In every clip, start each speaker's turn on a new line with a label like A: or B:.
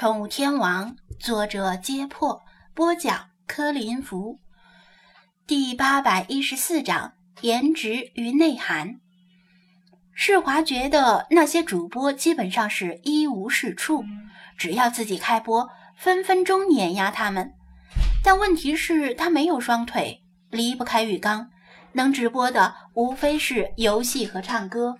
A: 宠物天王》，作者：揭破，播讲：柯林福。第八百一十四章：颜值与内涵。世华觉得那些主播基本上是一无是处，只要自己开播，分分钟碾压他们。但问题是，他没有双腿，离不开浴缸，能直播的无非是游戏和唱歌。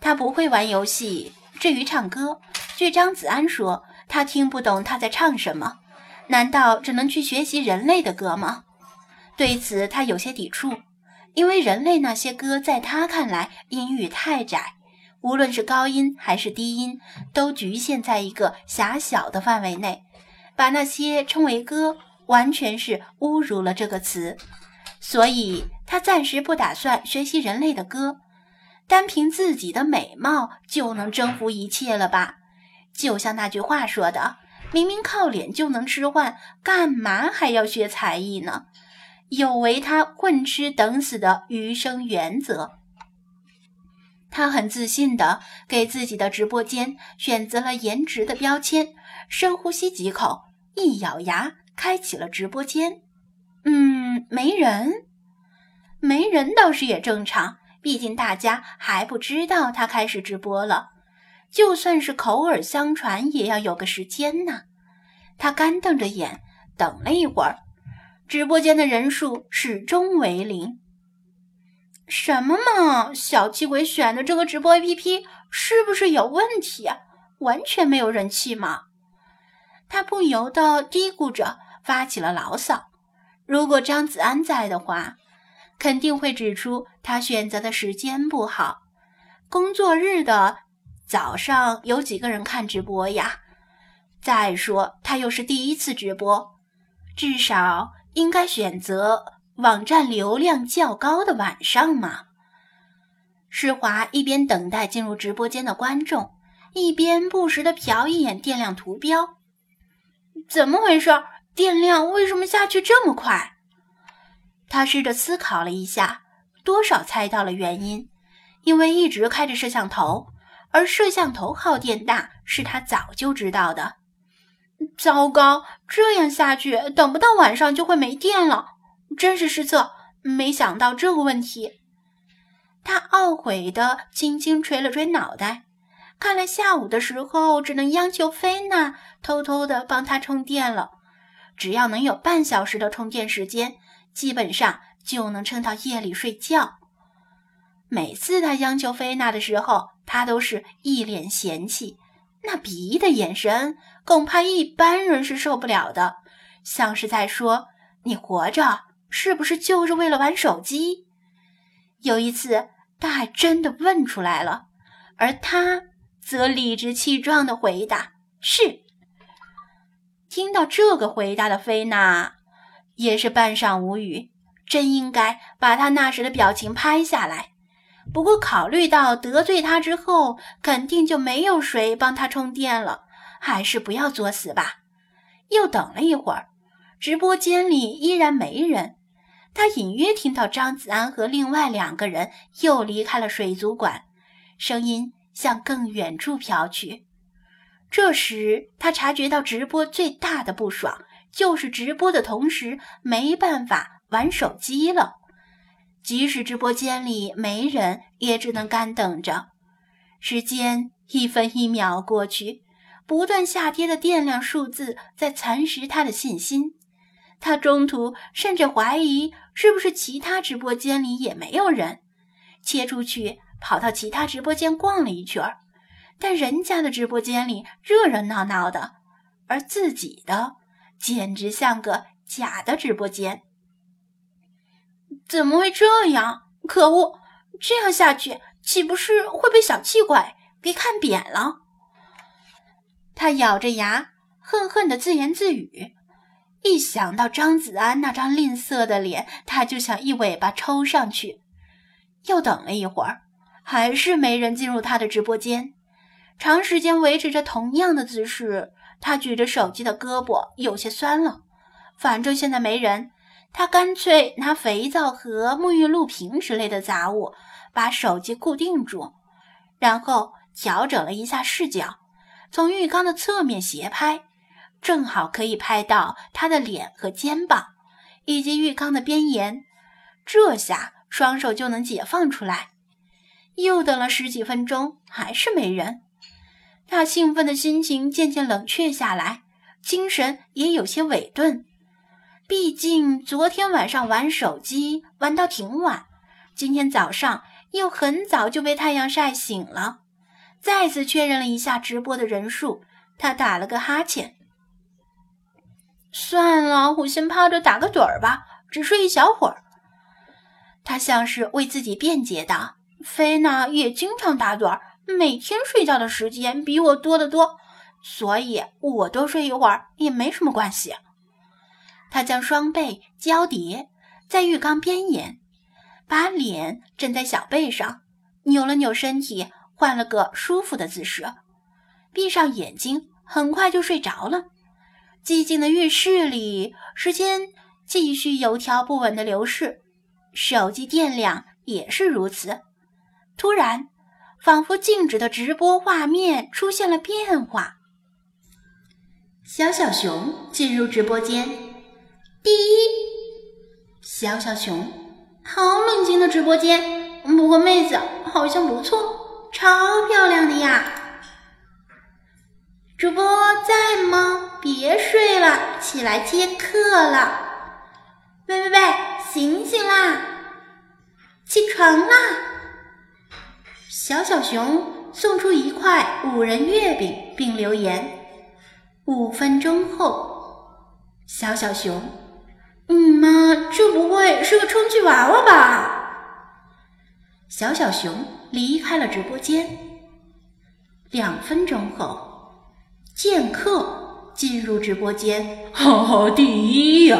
A: 他不会玩游戏，至于唱歌，据张子安说，他听不懂他在唱什么。难道只能去学习人类的歌吗？对此，他有些抵触，因为人类那些歌在他看来音域太窄，无论是高音还是低音，都局限在一个狭小的范围内。把那些称为歌，完全是侮辱了这个词。所以他暂时不打算学习人类的歌，单凭自己的美貌就能征服一切了吧？就像那句话说的：“明明靠脸就能吃饭，干嘛还要学才艺呢？”有违他混吃等死的余生原则。他很自信地给自己的直播间选择了颜值的标签，深呼吸几口，一咬牙，开启了直播间。嗯，没人，没人倒是也正常，毕竟大家还不知道他开始直播了。就算是口耳相传，也要有个时间呢。他干瞪着眼，等了一会儿。直播间的人数始终为零。什么嘛！小气鬼选的这个直播 APP 是不是有问题啊？完全没有人气嘛？他不由得嘀咕着，发起了牢骚。如果张子安在的话，肯定会指出他选择的时间不好。工作日的早上有几个人看直播呀？再说他又是第一次直播，至少。应该选择网站流量较高的晚上嘛？施华一边等待进入直播间的观众，一边不时的瞟一眼电量图标。怎么回事？电量为什么下去这么快？他试着思考了一下，多少猜到了原因，因为一直开着摄像头，而摄像头耗电大是他早就知道的。糟糕，这样下去，等不到晚上就会没电了，真是失策！没想到这个问题。他懊悔的轻轻捶了捶脑袋。看来下午的时候只能央求菲娜偷偷的帮他充电了。只要能有半小时的充电时间，基本上就能撑到夜里睡觉。每次他央求菲娜的时候，他都是一脸嫌弃。那鄙夷的眼神，恐怕一般人是受不了的，像是在说：“你活着是不是就是为了玩手机？”有一次，他还真的问出来了，而他则理直气壮地回答：“是。”听到这个回答的菲娜也是半晌无语，真应该把他那时的表情拍下来。不过，考虑到得罪他之后，肯定就没有谁帮他充电了，还是不要作死吧。又等了一会儿，直播间里依然没人。他隐约听到张子安和另外两个人又离开了水族馆，声音向更远处飘去。这时，他察觉到直播最大的不爽就是直播的同时没办法玩手机了。即使直播间里没人，也只能干等着。时间一分一秒过去，不断下跌的电量数字在蚕食他的信心。他中途甚至怀疑，是不是其他直播间里也没有人。切出去，跑到其他直播间逛了一圈儿，但人家的直播间里热热闹闹的，而自己的简直像个假的直播间。怎么会这样？可恶！这样下去岂不是会被小气鬼给看扁了？他咬着牙，恨恨地自言自语。一想到张子安那张吝啬的脸，他就想一尾巴抽上去。又等了一会儿，还是没人进入他的直播间。长时间维持着同样的姿势，他举着手机的胳膊有些酸了。反正现在没人。他干脆拿肥皂和沐浴露瓶之类的杂物把手机固定住，然后调整了一下视角，从浴缸的侧面斜拍，正好可以拍到他的脸和肩膀，以及浴缸的边沿。这下双手就能解放出来。又等了十几分钟，还是没人。他兴奋的心情渐渐冷却下来，精神也有些萎顿。毕竟昨天晚上玩手机玩到挺晚，今天早上又很早就被太阳晒醒了。再次确认了一下直播的人数，他打了个哈欠。算了，我先趴着打个盹儿吧，只睡一小会儿。他像是为自己辩解道：“菲娜也经常打盹儿，每天睡觉的时间比我多得多，所以我多睡一会儿也没什么关系。”他将双背交叠在浴缸边沿，把脸枕在小背上，扭了扭身体。换了个舒服的姿势，闭上眼睛，很快就睡着了。寂静的浴室里，时间继续有条不紊的流逝，手机电量也是如此。突然，仿佛静止的直播画面出现了变化。小小熊进入直播间，第一，小小熊，好冷清的直播间，不过妹子好像不错。超漂亮的呀！主播在吗？别睡了，起来接客了。喂喂喂，醒醒啦！起床啦！小小熊送出一块五仁月饼，并留言：五分钟后，小小熊，嗯妈这不会是个充气娃娃吧？小小熊。离开了直播间。两分钟后，剑客进入直播间。
B: 哈哈，第一呀！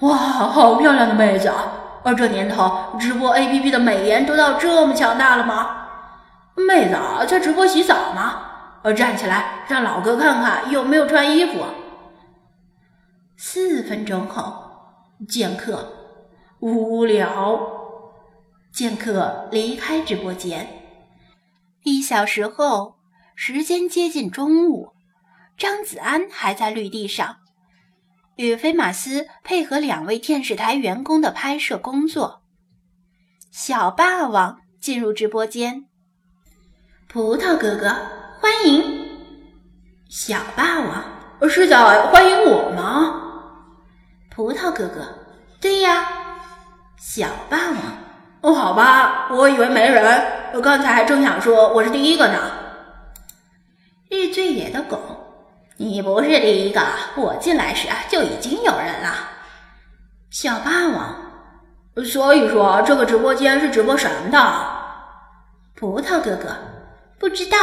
B: 哇，好漂亮的妹子啊！而这年头，直播 APP 的美颜都到这么强大了吗？妹子啊在直播洗澡吗？站起来，让老哥看看有没有穿衣服。
A: 四分钟后，剑客
B: 无聊。
A: 剑客离开直播间。一小时后，时间接近中午，张子安还在绿地上，与飞马斯配合两位电视台员工的拍摄工作。小霸王进入直播间，葡萄哥哥欢迎。小霸王
B: 是在欢迎我吗？
A: 葡萄哥哥，对呀。小霸王。
B: 哦，好吧，我以为没人，我刚才还正想说我是第一个呢。
A: 日最野的狗，你不是第一个，我进来时就已经有人了。小霸王，
B: 所以说这个直播间是直播什么的？
A: 葡萄哥哥，不知道，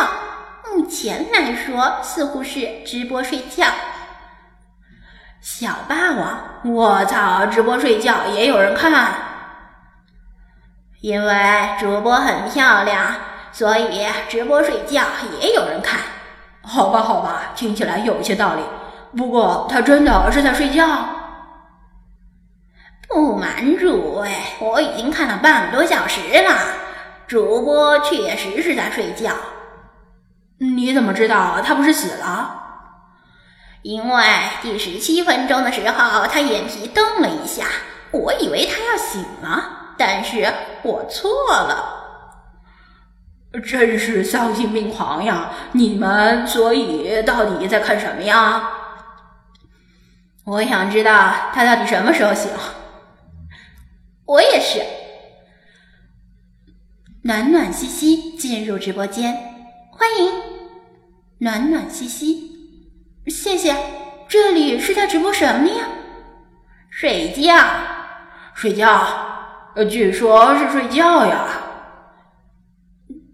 A: 目前来说似乎是直播睡觉。小霸王，
B: 我操，直播睡觉也有人看。
A: 因为主播很漂亮，所以直播睡觉也有人看。
B: 好吧，好吧，听起来有些道理。不过他真的是在睡觉。
A: 不瞒诸位，我已经看了半个多小时了，主播确实是在睡觉。
B: 你怎么知道他不是死了？
A: 因为第十七分钟的时候，他眼皮瞪了一下，我以为他要醒了。但是我错了，
B: 真是丧心病狂呀！你们所以到底在看什么呀？
A: 我想知道他到底什么时候醒。我也是。暖暖兮兮进入直播间，欢迎暖暖兮兮，谢谢。这里是在直播什么呀？睡觉，
B: 睡觉。呃，据说是睡觉呀。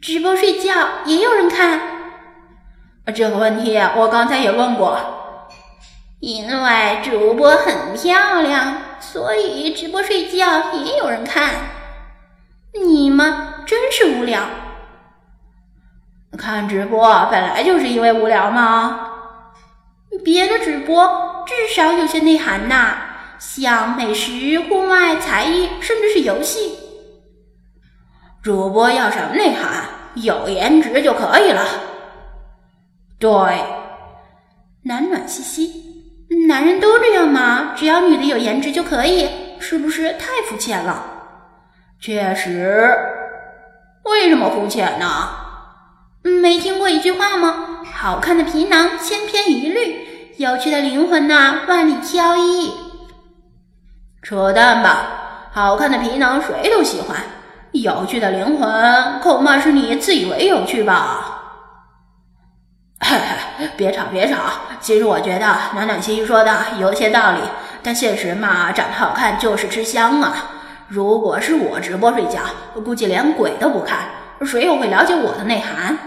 A: 直播睡觉也有人看？
B: 这个问题我刚才也问过。
A: 因为主播很漂亮，所以直播睡觉也有人看。你们真是无聊。
B: 看直播本来就是因为无聊吗？
A: 别的主播至少有些内涵呐。像美食、户外、才艺，甚至是游戏，
B: 主播要什么内涵？有颜值就可以了。对，
A: 暖暖兮兮。男人都这样吗？只要女的有颜值就可以？是不是太肤浅了？
B: 确实。为什么肤浅呢？
A: 没听过一句话吗？好看的皮囊千篇一律，有趣的灵魂呐万里挑一。
B: 扯淡吧！好看的皮囊谁都喜欢，有趣的灵魂恐怕是你自以为有趣吧。别 吵别吵！其实我觉得暖暖心说的有些道理，但现实嘛，长得好看就是吃香啊。如果是我直播睡觉，估计连鬼都不看，谁又会了解我的内涵？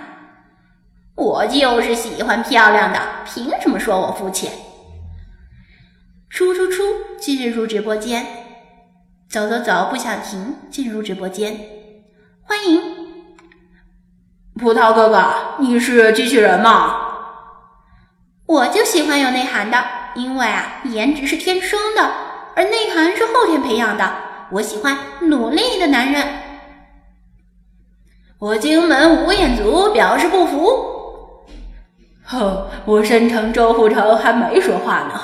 A: 我就是喜欢漂亮的，凭什么说我肤浅？出出出，进入直播间，走走走，不想停，进入直播间，欢迎。
B: 葡萄哥哥，你是机器人吗？
A: 我就喜欢有内涵的，因为啊，颜值是天生的，而内涵是后天培养的。我喜欢努力的男人。
B: 我荆门吴彦祖表示不服。哼，我申城周富成还没说话呢。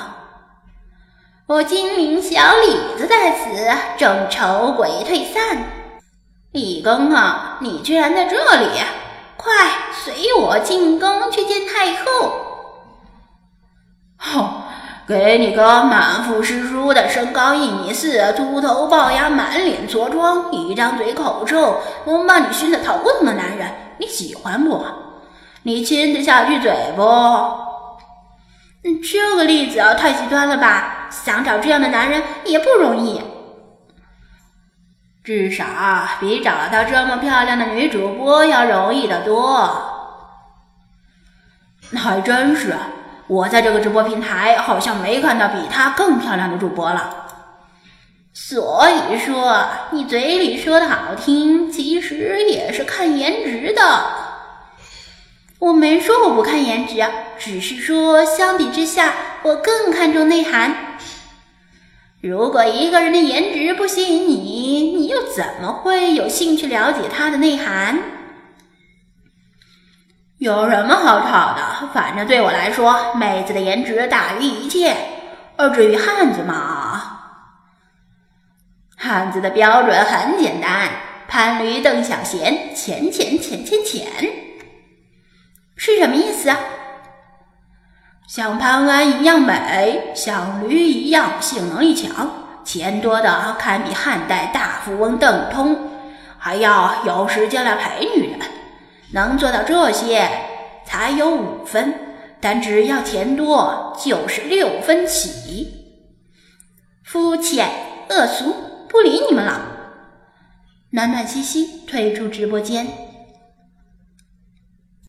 A: 我金陵小李子在此，正愁鬼退散。
B: 李庚啊，你居然在这里！
A: 快随我进宫去见太后！
B: 哼，给你个满腹诗书的，身高一米四，秃头龅牙，满脸痤疮，一张嘴口臭，能把你熏得头疼的男人，你喜欢不？你亲得下去嘴不？
A: 嗯，这个例子太极端了吧？想找这样的男人也不容易。
B: 至少比找到这么漂亮的女主播要容易得多。那还真是，我在这个直播平台好像没看到比她更漂亮的主播了。
A: 所以说，你嘴里说的好听，其实也是看颜值的。我没说我不看颜值，只是说相比之下，我更看重内涵。如果一个人的颜值不吸引你，你又怎么会有兴趣了解他的内涵？
B: 有什么好吵的？反正对我来说，妹子的颜值大于一切。而至于汉子嘛，汉子的标准很简单：潘驴邓小闲，钱钱钱钱钱。
A: 是什么意思？
B: 像潘安一样美，像驴一样性能力强，钱多的堪比汉代大富翁邓通，还要有时间来陪女人，能做到这些才有五分，但只要钱多就是六分起。
A: 肤浅恶俗，不理你们了。暖暖兮兮退出直播间。